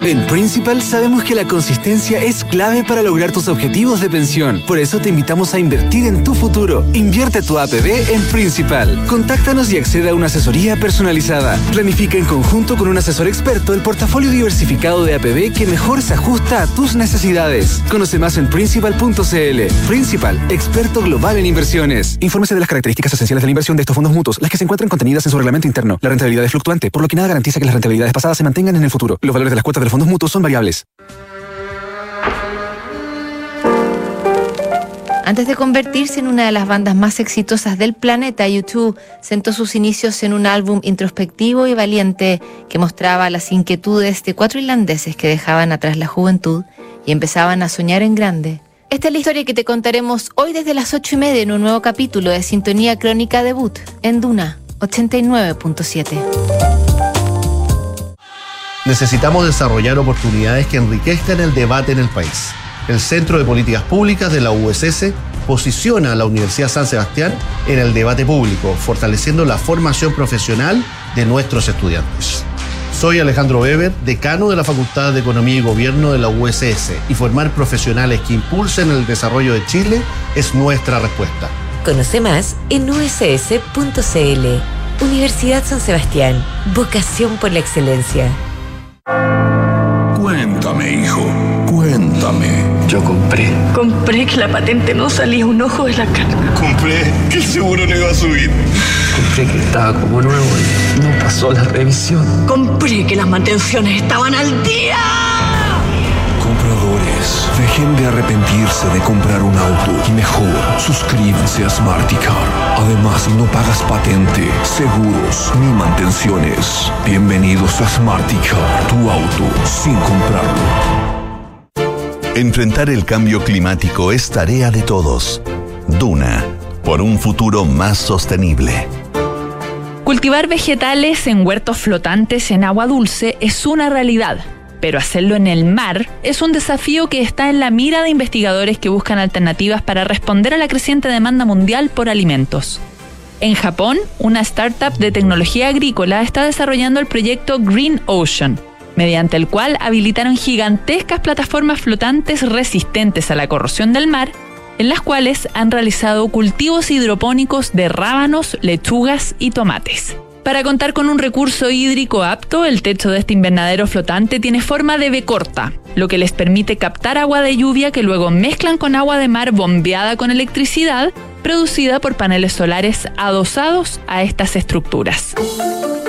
En Principal sabemos que la consistencia es clave para lograr tus objetivos de pensión. Por eso te invitamos a invertir en tu futuro. Invierte tu APB en Principal. Contáctanos y acceda a una asesoría personalizada. Planifica en conjunto con un asesor experto el portafolio diversificado de APB que mejor se ajusta a tus necesidades. Conoce más en principal.cl. Principal, experto global en inversiones. Infórmese de las características esenciales de la inversión de estos fondos mutuos, las que se encuentran contenidas en su reglamento interno. La rentabilidad es fluctuante, por lo que nada garantiza que las rentabilidades pasadas se mantengan en el futuro. Los valores de las cuotas de los fondos mutuos son variables. Antes de convertirse en una de las bandas más exitosas del planeta, U2 sentó sus inicios en un álbum introspectivo y valiente que mostraba las inquietudes de cuatro irlandeses que dejaban atrás la juventud y empezaban a soñar en grande. Esta es la historia que te contaremos hoy desde las ocho y media en un nuevo capítulo de Sintonía Crónica Debut en Duna 89.7. Necesitamos desarrollar oportunidades que enriquezcan el debate en el país. El Centro de Políticas Públicas de la USS posiciona a la Universidad San Sebastián en el debate público, fortaleciendo la formación profesional de nuestros estudiantes. Soy Alejandro Weber, decano de la Facultad de Economía y Gobierno de la USS, y formar profesionales que impulsen el desarrollo de Chile es nuestra respuesta. Conoce más en uss.cl. Universidad San Sebastián. Vocación por la excelencia. Cuéntame, hijo, cuéntame. Yo compré. Compré que la patente no salía un ojo de la cara. Compré que el seguro no iba a subir. Compré que estaba como nuevo y no pasó la revisión. Compré que las mantenciones estaban al día. Compradores, dejen de arrepentirse de comprar un auto y mejor suscríbanse a Smarticar. Además, si no pagas patente, seguros ni mantenciones, bienvenidos a Smarticar, tu auto sin comprarlo. Enfrentar el cambio climático es tarea de todos. Duna, por un futuro más sostenible. Cultivar vegetales en huertos flotantes en agua dulce es una realidad, pero hacerlo en el mar es un desafío que está en la mira de investigadores que buscan alternativas para responder a la creciente demanda mundial por alimentos. En Japón, una startup de tecnología agrícola está desarrollando el proyecto Green Ocean, mediante el cual habilitaron gigantescas plataformas flotantes resistentes a la corrosión del mar, en las cuales han realizado cultivos hidropónicos de rábanos, lechugas y tomates. Para contar con un recurso hídrico apto, el techo de este invernadero flotante tiene forma de B corta, lo que les permite captar agua de lluvia que luego mezclan con agua de mar bombeada con electricidad producida por paneles solares adosados a estas estructuras.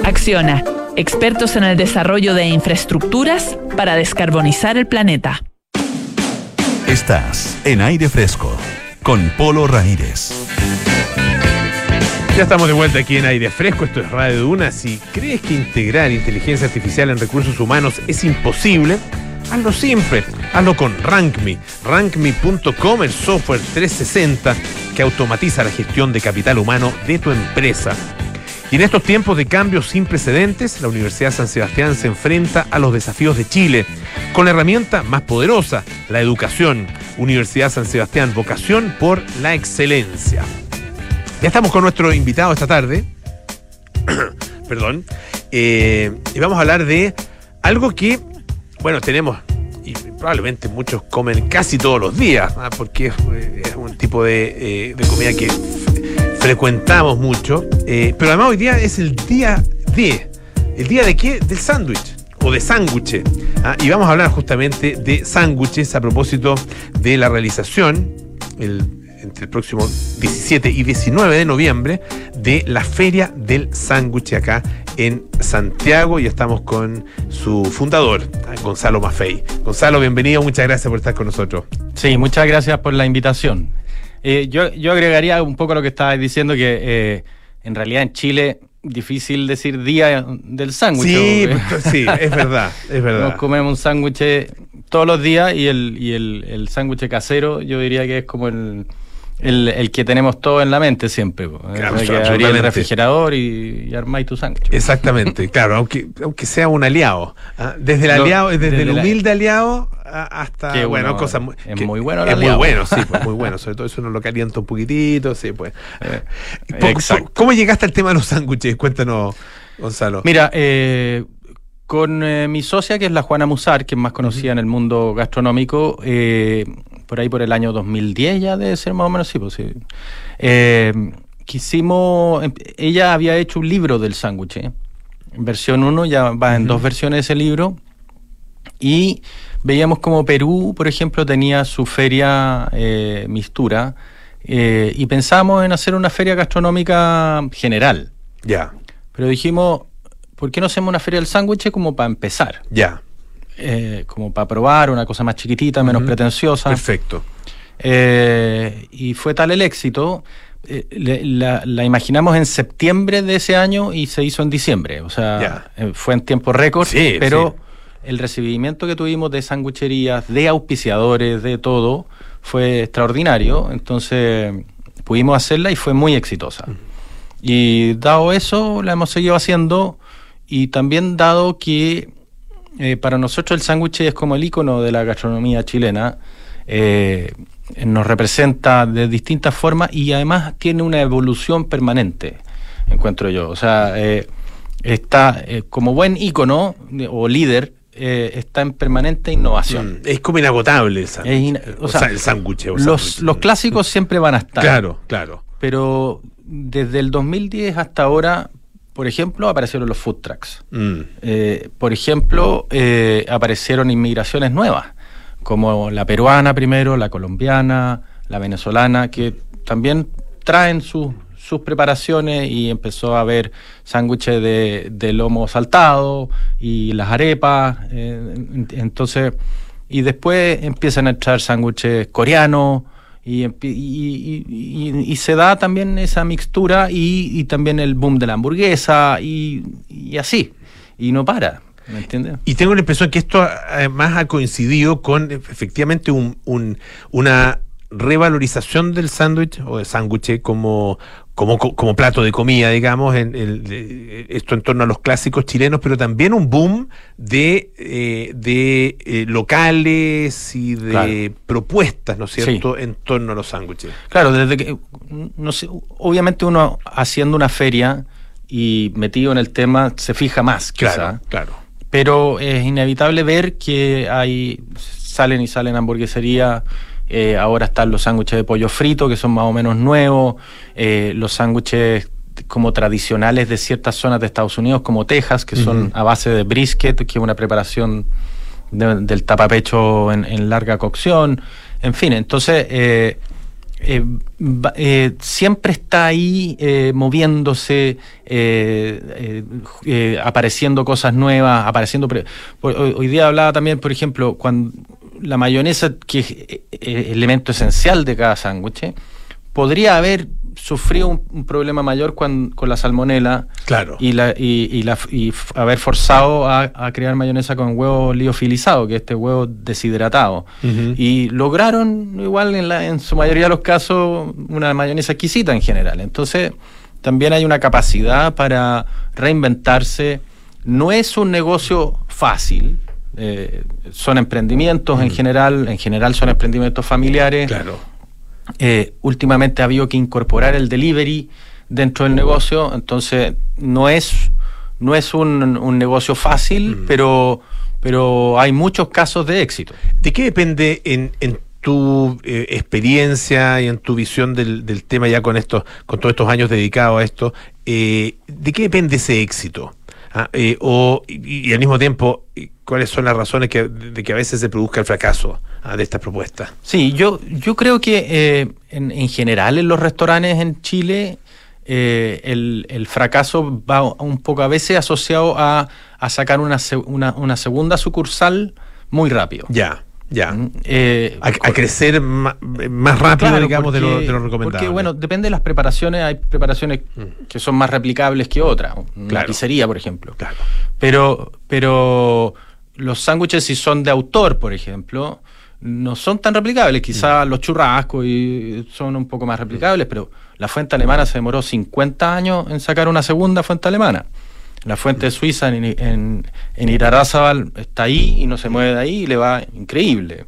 Acciona, expertos en el desarrollo de infraestructuras para descarbonizar el planeta. Estás en aire fresco con Polo Ramírez. Ya estamos de vuelta aquí en Aire Fresco, esto es Radio Duna. Si crees que integrar inteligencia artificial en recursos humanos es imposible, hazlo simple, hazlo con RankMe. RankMe.com, el software 360 que automatiza la gestión de capital humano de tu empresa. Y en estos tiempos de cambios sin precedentes, la Universidad San Sebastián se enfrenta a los desafíos de Chile con la herramienta más poderosa, la educación. Universidad San Sebastián, vocación por la excelencia. Ya estamos con nuestro invitado esta tarde. Perdón. Eh, y vamos a hablar de algo que, bueno, tenemos y probablemente muchos comen casi todos los días, ¿ah? porque es, es un tipo de, eh, de comida que frecuentamos mucho. eh, pero además hoy día es el día de. ¿El día de qué? Del sándwich o de sándwiches. ¿ah? Y vamos a hablar justamente de sándwiches a propósito de la realización el, entre el próximo 17 y 19 de noviembre de la Feria del Sándwich acá en Santiago y estamos con su fundador. Gonzalo Maffei. Gonzalo, bienvenido, muchas gracias por estar con nosotros. Sí, muchas gracias por la invitación. Eh, yo, yo agregaría un poco lo que estabas diciendo, que eh, en realidad en Chile difícil decir día del sándwich. Sí, sí, es verdad, es verdad. Nos comemos un sándwich todos los días y el, y el, el sándwich casero yo diría que es como el, el, el que tenemos todo en la mente siempre. Claro, que abrir el refrigerador y, y armáis tu sándwich. Exactamente, claro, aunque, aunque sea un aliado. ¿ah? Desde el aliado, desde, desde el la- humilde aliado a- hasta, Que bueno, uno- cosas muy, es que- muy bueno el Es muy bueno, sí, pues, muy bueno. Sobre todo eso uno lo calienta un poquitito, sí, pues. Po- exacto. ¿Cómo llegaste al tema de los sándwiches? Cuéntanos, Gonzalo. Mira, eh, con eh, mi socia, que es la Juana Musar, que es más conocida en el mundo gastronómico, eh, por ahí por el año 2010 ya debe ser más o menos, sí, pues sí. Eh, quisimos, em- ella había hecho un libro del sándwich, ¿eh? versión 1, ya va en dos versiones ese libro, y veíamos como Perú, por ejemplo, tenía su feria eh, Mistura, eh, y pensamos en hacer una feria gastronómica general. Ya. Pero dijimos, ¿por qué no hacemos una feria del sándwich como para empezar? Ya. Eh, como para probar una cosa más chiquitita, menos pretenciosa. Perfecto. Eh, y fue tal el éxito, eh, le- la, la imaginamos en septiembre de ese año y se hizo en diciembre. O sea, fue en tiempo récord, Sí, pero el recibimiento que tuvimos de sangucherías, de auspiciadores, de todo, fue extraordinario. Entonces pudimos hacerla y fue muy exitosa. Y dado eso, la hemos seguido haciendo y también dado que eh, para nosotros el sándwich es como el icono de la gastronomía chilena, eh, nos representa de distintas formas y además tiene una evolución permanente, encuentro yo. O sea, eh, está como buen icono eh, o líder, está en permanente innovación. Es como inagotable el sándwich. O sea, el los, sándwich. los clásicos siempre van a estar. Claro, claro. Pero desde el 2010 hasta ahora, por ejemplo, aparecieron los food trucks. Mm. Eh, por ejemplo, eh, aparecieron inmigraciones nuevas, como la peruana primero, la colombiana, la venezolana, que también traen sus sus preparaciones y empezó a haber sándwiches de, de lomo saltado y las arepas. eh, en- entonces, y después empiezan a entrar sándwiches coreanos y, y- se da también esa mixtura y, también el boom de la hamburguesa y, así. Y no para, ¿me entiendes? Y tengo la impresión que esto además ha coincidido con efectivamente un, un- una revalorización del sándwich o de sándwich como, como, como plato de comida, digamos, en el- de- esto en torno a los clásicos chilenos, pero también un boom de, eh, de eh, locales y de Claro. propuestas, ¿no es cierto?, en torno a los sándwiches. Claro, desde que, no sé, obviamente uno haciendo una feria y metido en el tema se fija más, quizá. Claro, claro. Pero es inevitable ver que hay salen y salen hamburgueserías. Eh, ahora están los sándwiches de pollo frito, que son más o menos nuevos. eh, los sándwiches como tradicionales de ciertas zonas de Estados Unidos, como Texas, que son a base de brisket, que es una preparación de- del tapapecho en, en larga cocción. En fin, entonces eh, eh, eh, siempre está ahí eh, moviéndose, apareciendo cosas nuevas, apareciendo... hoy, hoy día hablaba también, por ejemplo, cuando la mayonesa, que es eh, eh, elemento esencial de cada sándwich, podría haber sufrido un, un problema mayor cuan- con la salmonela Claro. y, la, y, y la, y f- haber forzado a, a crear mayonesa con huevo liofilizado, que es este huevo deshidratado. Y lograron, igual en, la, en su mayoría de los casos, una mayonesa exquisita en general. Entonces, también hay una capacidad para reinventarse. No es un negocio fácil. Eh, son emprendimientos en general, en general son emprendimientos familiares. Claro. Eh, últimamente ha habido que incorporar el delivery dentro del negocio, entonces no es, no es un, un negocio fácil, pero, pero hay muchos casos de éxito. ¿De qué depende en, en tu eh, experiencia y en tu visión del, del tema ya con estos, con todos estos años dedicados a esto? eh, ¿De qué depende ese éxito? Ah, eh, o, y, y al mismo tiempo, ¿cuáles son las razones que, de que a veces se produzca el fracaso ah, de estas propuestas? Sí, yo, yo creo que eh, en, en general en los restaurantes en Chile eh, el, el fracaso va un poco a veces asociado a, a sacar una, una, una segunda sucursal muy rápido. Ya, ya. Eh, A, a crecer más, rápido, Claro, digamos, de, lo, de lo recomendable. Porque, bueno, depende de las preparaciones. Hay preparaciones que son más replicables que otras. Una Claro. pizzería, por ejemplo. Pero, pero los sándwiches, si son de autor, por ejemplo, no son tan replicables. Quizás los churrascos y son un poco más replicables, pero la fuente alemana se demoró 50 años en sacar una segunda fuente alemana. La fuente suiza en, en, en Irarázaval está ahí y no se mueve de ahí y le va increíble.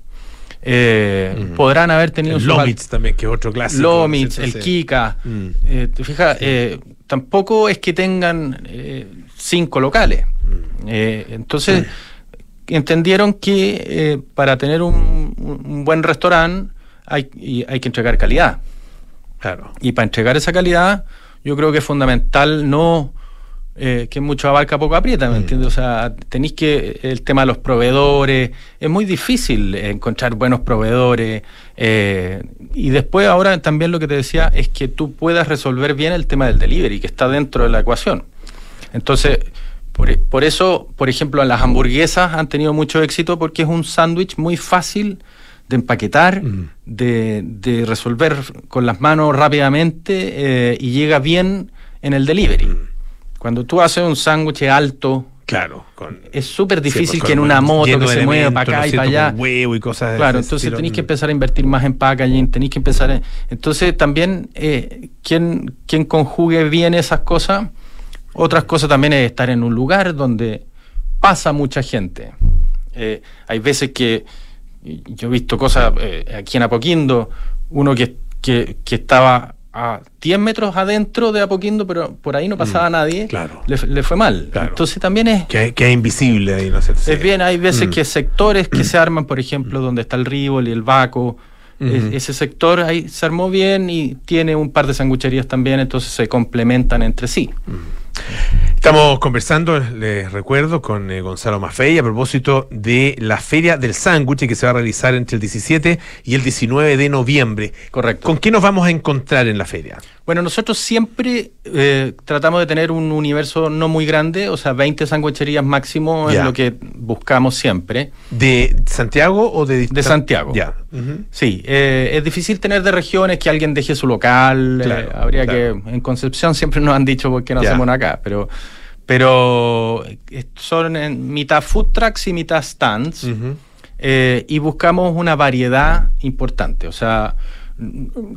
Eh, Podrán haber tenido El Lomitz también, que es otro clásico. Lomitz, el. Kika. Mm. Eh, te fijas, eh, tampoco es que tengan cinco locales. Eh, entonces, entendieron que para tener un, un buen restaurante hay, y hay que entregar calidad. Claro. Y para entregar esa calidad, yo creo que es fundamental no eh, que mucho abarca poco aprieta, ¿me entiendes? O sea, tenéis que el tema de los proveedores, es muy difícil encontrar buenos proveedores. eh, y después ahora también lo que te decía es que tú puedas resolver bien el tema del delivery, que está dentro de la ecuación. Entonces, por, por eso, por ejemplo, las hamburguesas han tenido mucho éxito porque es un sándwich muy fácil de empaquetar, de, de resolver con las manos rápidamente eh, y llega bien en el delivery. Cuando tú haces un sándwich alto, Claro, con, es súper difícil Sí, pues, que en una moto que se mueva para acá ¿no es y para allá. Con huevo y cosas de Claro, entonces tenéis que empezar a invertir más en packaging, tenéis que empezar en... Entonces también, eh, quien, quien conjugue bien esas cosas, otras cosas también es estar en un lugar donde pasa mucha gente. Eh, hay veces que yo he visto cosas eh, aquí en Apoquindo, uno que, que, que estaba a 10 metros adentro de Apoquindo, pero por ahí no pasaba nadie, le, le fue mal. Entonces también es... Que, que es invisible ahí, ¿no cierto? Es bien, hay veces Mm. que sectores que se arman, por ejemplo, donde está el Rivol y el Baco, ese sector ahí se armó bien y tiene un par de sangucherías también, entonces se complementan entre sí. Estamos conversando, les recuerdo, con eh, Gonzalo Maffei a propósito de la Feria del Sándwich que se va a realizar entre el 17 y el 19 de noviembre. Correcto. ¿Con qué nos vamos a encontrar en la feria? Bueno, nosotros siempre eh, tratamos de tener un universo no muy grande, o sea, 20 sangucherías máximo es lo que buscamos siempre. ¿De Santiago o de De Santiago. Ya. Sí, eh, es difícil tener de regiones que alguien deje su local. eh, Claro, habría claro. que. En Concepción siempre nos han dicho por qué no Ya. hacemos acá, pero. Pero son en mitad food trucks y mitad stands. eh, y buscamos una variedad importante. O sea,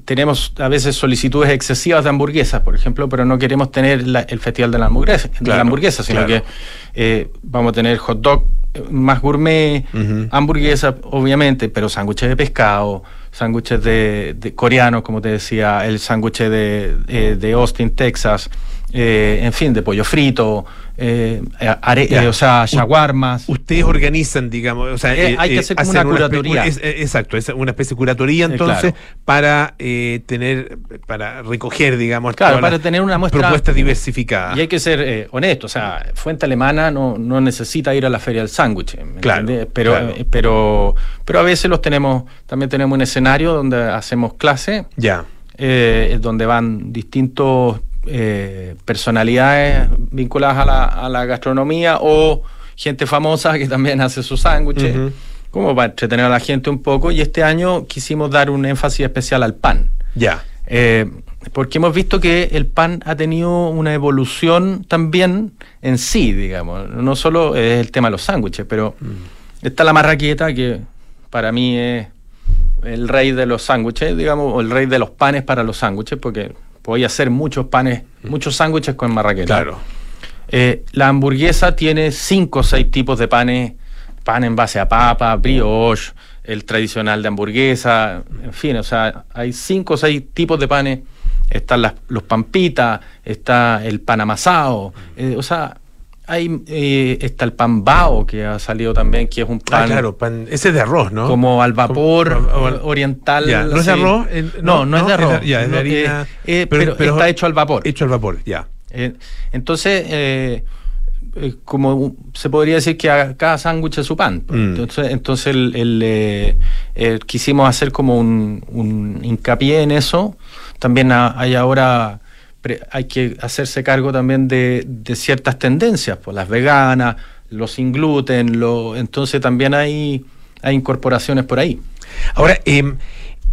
tenemos a veces solicitudes excesivas de hamburguesas, por ejemplo, pero no queremos tener la- el festival de la hamburguesa, de la hamburguesa sino claro. que eh, vamos a tener hot dog eh, más gourmet, hamburguesas, obviamente, pero sándwiches de pescado, sándwiches de, de coreanos, como te decía, el sándwich de, eh, de Austin, Texas, eh, en fin, de pollo frito, eh, are- eh, o sea, shawarmas. Ustedes organizan, digamos, o sea, hay que hacer como una curatoría. es- exacto, es una especie de curatoría entonces claro. para eh, tener, para recoger, digamos, Claro, para tener una muestra propuestas diversificadas. Y hay que ser honesto, o sea, Fuente Alemana no, no necesita ir a la feria del sándwich, ¿me Claro? Pero, claro. pero, pero a veces los tenemos, también tenemos un escenario donde hacemos clase, Ya. eh, donde van distintos eh, personalidades vinculadas a la, a la gastronomía o gente famosa que también hace sus sándwiches, como para entretener a la gente un poco. Y este año quisimos dar un énfasis especial al pan. Ya. Eh, porque hemos visto que el pan ha tenido una evolución también en sí, digamos. No solo es el tema de los sándwiches, pero está la marraqueta, que para mí es el rey de los sándwiches, digamos, o el rey de los panes para los sándwiches, porque podía hacer muchos panes, muchos sándwiches con marraqueta. Claro. Eh, la hamburguesa tiene cinco o seis tipos de panes, pan en base a papa, brioche, el tradicional de hamburguesa, en fin, o sea, hay cinco o seis tipos de panes. Están las, los pampitas, está el pan amasado, eh, o sea, hay, eh, está el pan bao que ha salido también, que es un pan, Ah, claro, pan, ese es de arroz, ¿no? como al vapor Como- o- oriental. Ya, ¿No es de arroz? Eh, No, no, es de arroz. ya, es de harina. eh, eh, pero, está hecho al vapor. Hecho al vapor, ya. Entonces, como se podría decir que a cada sándwich es su pan. Mm. Entonces, entonces el, el, quisimos hacer como un, un hincapié en eso. También ha- hay ahora, hay que hacerse cargo también de, de ciertas tendencias, pues las veganas, los sin gluten, lo, entonces también hay, hay incorporaciones por ahí. Ahora, em,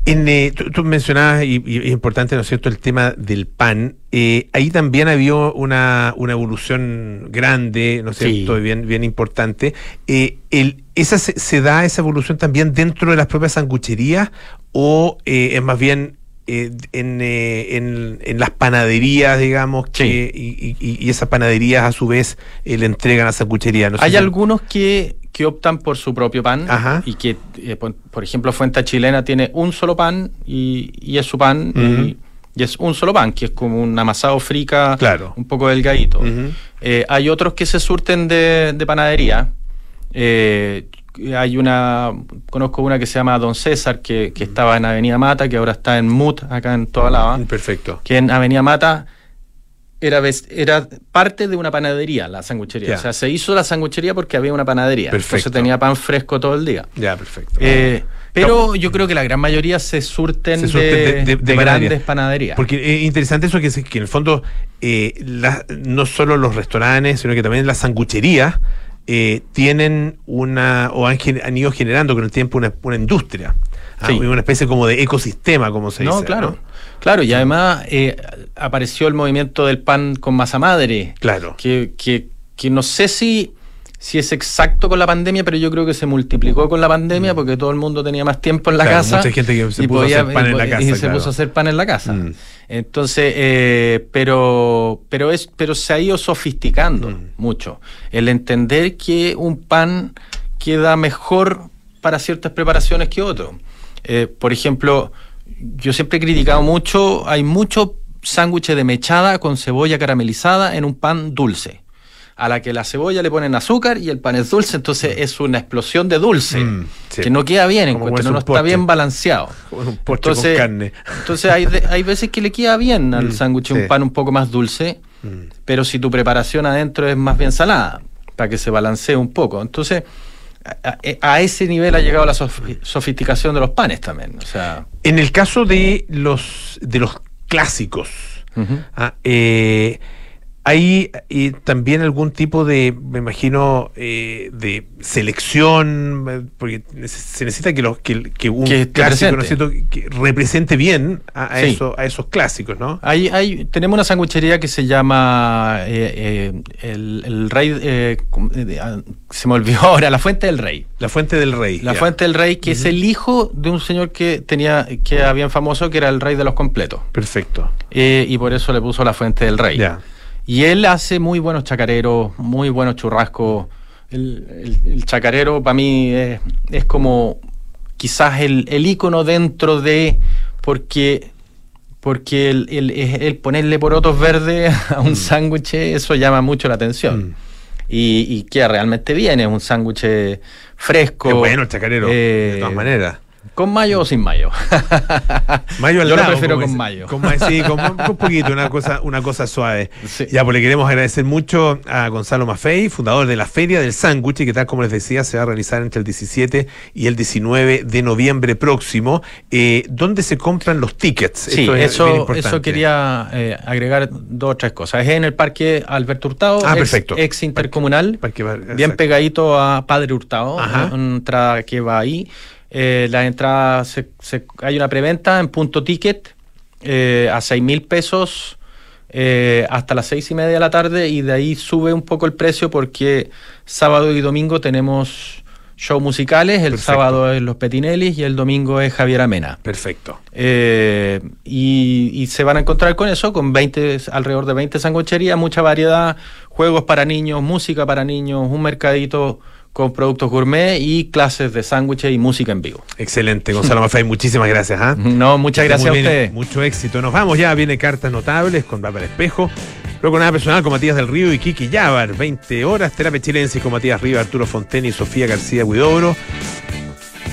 en, eh, tú, tú mencionabas, y, y es importante, ¿no es cierto?, el tema del pan. Eh, ahí también había una, una evolución grande, ¿no es cierto?, bien, bien importante. Eh, el, ¿esa se, se da esa evolución también dentro de las propias sangucherías o eh, es más bien eh, en, eh, en- en las panaderías, digamos, que, y, y- y esas panaderías a su vez eh, le entregan a sanguchería? No Hay si- algunos que, que optan por su propio pan y que, eh, por, por ejemplo, Fuente Chilena tiene un solo pan y, y es su pan Ujú. y, Y es un solo pan, que es como un amasado frica, Claro. un poco delgadito. Eh, hay otros que se surten de, de panadería. Eh, hay una, conozco una que se llama Don César, que, que estaba en Avenida Mata, que ahora está en Mut, acá en toda Lava. Perfecto. Que en Avenida Mata era, era parte de una panadería, la sanguchería. O sea, se hizo la sanguchería porque había una panadería. Perfecto. Entonces tenía pan fresco todo el día. Ya, perfecto. Eh, pero yo creo que la gran mayoría se surten, Se surten de, de- de- de de panadería. grandes panaderías. Porque es interesante eso que, que en el fondo eh, la- no solo los restaurantes, sino que también las sangucherías eh, tienen una, o han, han ido generando con el tiempo una, una industria. Ah. Una especie como de ecosistema, como se no, dice. claro. Claro, y además eh, apareció el movimiento del pan con masa madre. Claro. Que, que, que no sé si, si es exacto con la pandemia, pero yo creo que se multiplicó con la pandemia porque todo el mundo tenía más tiempo en la Mm. Claro, casa. mucha gente que se y puso a hacer pan y en la casa, Y se claro. Mm. puso a hacer pan en la casa. Entonces, eh, pero, pero, es, pero se ha ido sofisticando Mm. mucho. El entender que un pan queda mejor para ciertas preparaciones que otro. Eh, por ejemplo, yo siempre he criticado mucho, hay mucho sándwich de mechada con cebolla caramelizada en un pan dulce. A la que la cebolla le ponen azúcar y el pan es dulce, entonces es una explosión de dulce Mm, sí. que no queda bien, encuentro, comerse no está bien balanceado. Como un postre con carne. entonces hay, de- hay veces que le queda bien al Mm, sándwich sí. un pan un poco más dulce, Mm. pero si tu preparación adentro es más bien salada, para que se balancee un poco. Entonces, a, ese nivel ha llegado la sof- sofisticación de los panes también. O sea, En el caso de los de los clásicos, ah, eh, ¿hay eh, también algún tipo de, me imagino, eh, de selección? eh, Porque se necesita que, los, que, que un Que- clásico represente bien a, a Sí. eso- a esos clásicos, ¿no? Hay, hay, tenemos una sanguchería que se llama eh, eh, el, el Rey. eh, ¿cómo- eh, ah, se me olvidó ahora, La Fuente del Rey. La Fuente del Rey. La ya. Fuente del Rey, que es el hijo de un señor que tenía que era bien famoso, que era el rey de los completos. Perfecto. Eh, y por eso le puso La Fuente del Rey. Ya. Y él hace muy buenos chacareros, muy buenos churrascos. El, el- el chacarero para mí es, es como quizás el, el ícono dentro de. Porque. Porque el, el- el- ponerle porotos verdes a Mm. un sándwich, eso llama mucho la atención. Y, y queda realmente bien, es un sándwich fresco. Qué bueno el chacarero, eh, de todas maneras. ¿Con mayo o sin mayo? Mayo al Yo lo prefiero con mayo. Con sí, con, con un poquito, una cosa, una cosa suave. Ya, pues le queremos agradecer mucho a Gonzalo Maffei, fundador de la Feria del Sándwich, que tal como les decía, se va a realizar entre el 17 y el 19 de noviembre próximo. Eh, ¿Dónde se compran los tickets? Sí, Esto es eso, eso quería eh, agregar dos o tres cosas. Es en el Parque Alberto Hurtado, Ah, ex, perfecto. ex intercomunal, Parque bien pegadito a Padre Hurtado, Ajá. una entrada que va ahí. Eh, la entrada, se- se- hay una preventa en punto ticket eh, a 6 mil pesos eh, hasta las seis y media de la tarde y de ahí sube un poco el precio porque sábado y domingo tenemos show musicales, el Perfecto. sábado es Los Petinellis y el domingo es Javier Amena. Perfecto. Eh, y, y se van a encontrar con eso, con 20, alrededor de 20 sangucherías, mucha variedad, juegos para niños, música para niños, un mercadito con productos gourmet y clases de sándwiches y música en vivo. Excelente, Gonzalo Maffei, muchísimas gracias. ¿ah? No, muchas gracias a ustedes. Mucho éxito. Nos vamos ya, viene Cartas Notables con Papel Espejo. Luego nada personal con Matías del Río y Kiki Yabar. 20 horas, Terapia Chilensis con Matías Riva, Arturo Fonteni y Sofía García Huidobro.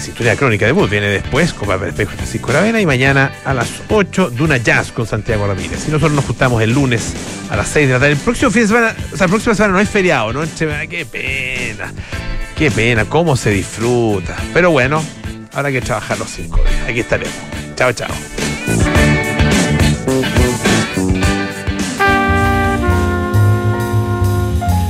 Sintonía Crónica de Bus viene después Espejo y Francisco Aravena. Y mañana a las 8, Duna Jazz con Santiago Ramírez. Y nosotros nos juntamos el lunes a las 6 de la tarde. El próximo fin de semana, o sea, la próxima semana no hay feriado, ¿no? Qué pena. Qué pena, cómo se disfruta. Pero bueno, ahora que trabajar los cinco días. Aquí estaremos. Chao, chao.